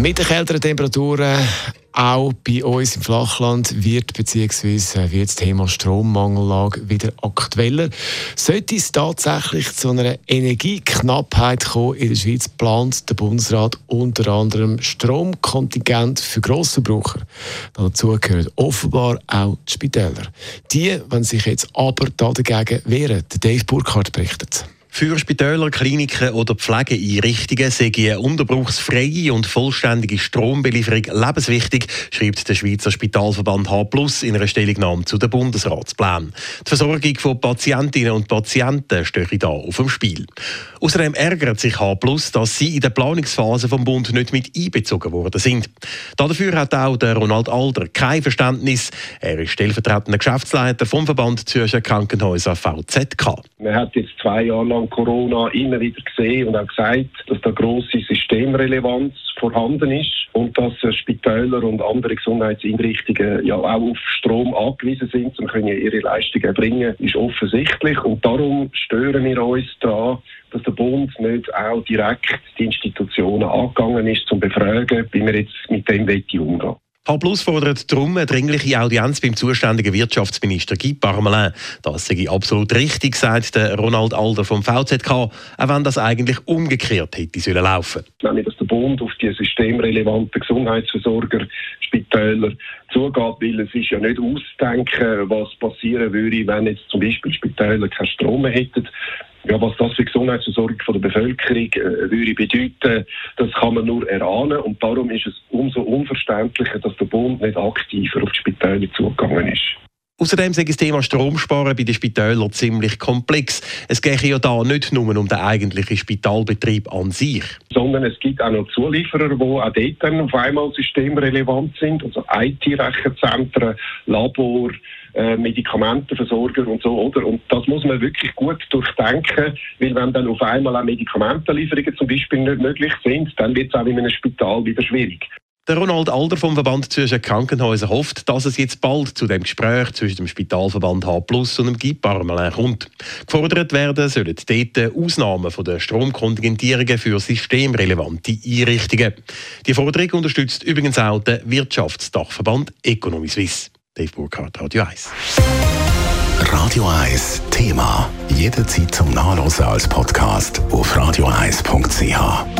Mit den kälteren Temperaturen auch bei uns im Flachland wird bzw. wird das Thema Strommangellage wieder aktueller. Sollte es tatsächlich zu einer Energieknappheit kommen in der Schweiz, plant der Bundesrat unter anderem Stromkontingent für Grossverbraucher. Dazu gehören offenbar auch die Spitäler. Die, wenn sich jetzt aber dagegen wehren, der Dave Burkhardt berichtet. Für Spitäler, Kliniken oder Pflegeeinrichtungen sei eine unterbruchsfreie und vollständige Strombelieferung lebenswichtig, schreibt der Schweizer Spitalverband H in einer Stellungnahme zu den Bundesratsplänen. Die Versorgung von Patientinnen und Patienten stehe da auf dem Spiel. Außerdem ärgert sich H dass sie in der Planungsphase vom Bund nicht mit einbezogen worden sind. Dafür hat auch der Ronald Alder kein Verständnis. Er ist stellvertretender Geschäftsleiter vom Verband Zürcher Krankenhäuser VZK. Man hat jetzt zwei Jahre lang Corona immer wieder gesehen und auch gesagt, dass da große Systemrelevanz vorhanden ist und dass Spitäler und andere Gesundheitseinrichtungen ja auch auf Strom angewiesen sind, um ihre Leistungen erbringen, ist offensichtlich und darum stören wir uns daran, dass der Bund nicht auch direkt die Institutionen angegangen ist, zum befragen, wie wir jetzt mit dem umgehen H Plus fordert darum eine dringliche Audienz beim zuständigen Wirtschaftsminister Guy Parmelin. Das sei absolut richtig, sagt der Ronald Alder vom VZK, auch wenn das eigentlich umgekehrt hätte sollen laufen. Nämlich, dass der Bund auf die systemrelevanten Gesundheitsversorger, Spitäler zugeht, weil es ist ja nicht ausdenken, was passieren würde, wenn jetzt zum Beispiel Spitäler keinen Strom hätten ja, was das für Gesundheitsversorgung von der Bevölkerung äh, würde bedeuten, das kann man nur erahnen. Und darum ist es umso unverständlicher, dass der Bund nicht aktiver auf die Spitäler zugegangen ist. Außerdem ist das Thema Stromsparen bei den Spitälern ziemlich komplex. Es geht ja da nicht nur um den eigentlichen Spitalbetrieb an sich. Sondern es gibt auch noch Zulieferer, die auch dort dann auf einmal systemrelevant sind. Also IT-Rechenzentren, Labor, äh, Medikamentenversorger und so, oder? Und das muss man wirklich gut durchdenken, weil wenn dann auf einmal auch Medikamentenlieferungen zum Beispiel nicht möglich sind, dann wird es auch in einem Spital wieder schwierig. Der Ronald Alder vom Verband Zürcher Krankenhäuser hofft, dass es jetzt bald zu dem Gespräch zwischen dem Spitalverband H und dem GIP kommt. Gefordert werden sollen dort Ausnahmen von der Stromkontingentierungen für systemrelevante Einrichtungen. Die Forderung unterstützt übrigens auch der Wirtschaftsdachverband Economy Suisse. Dave Burkhardt, Radio 1. Radio 1 Thema. Jederzeit zum Nachlesen als Podcast auf radio1.ch.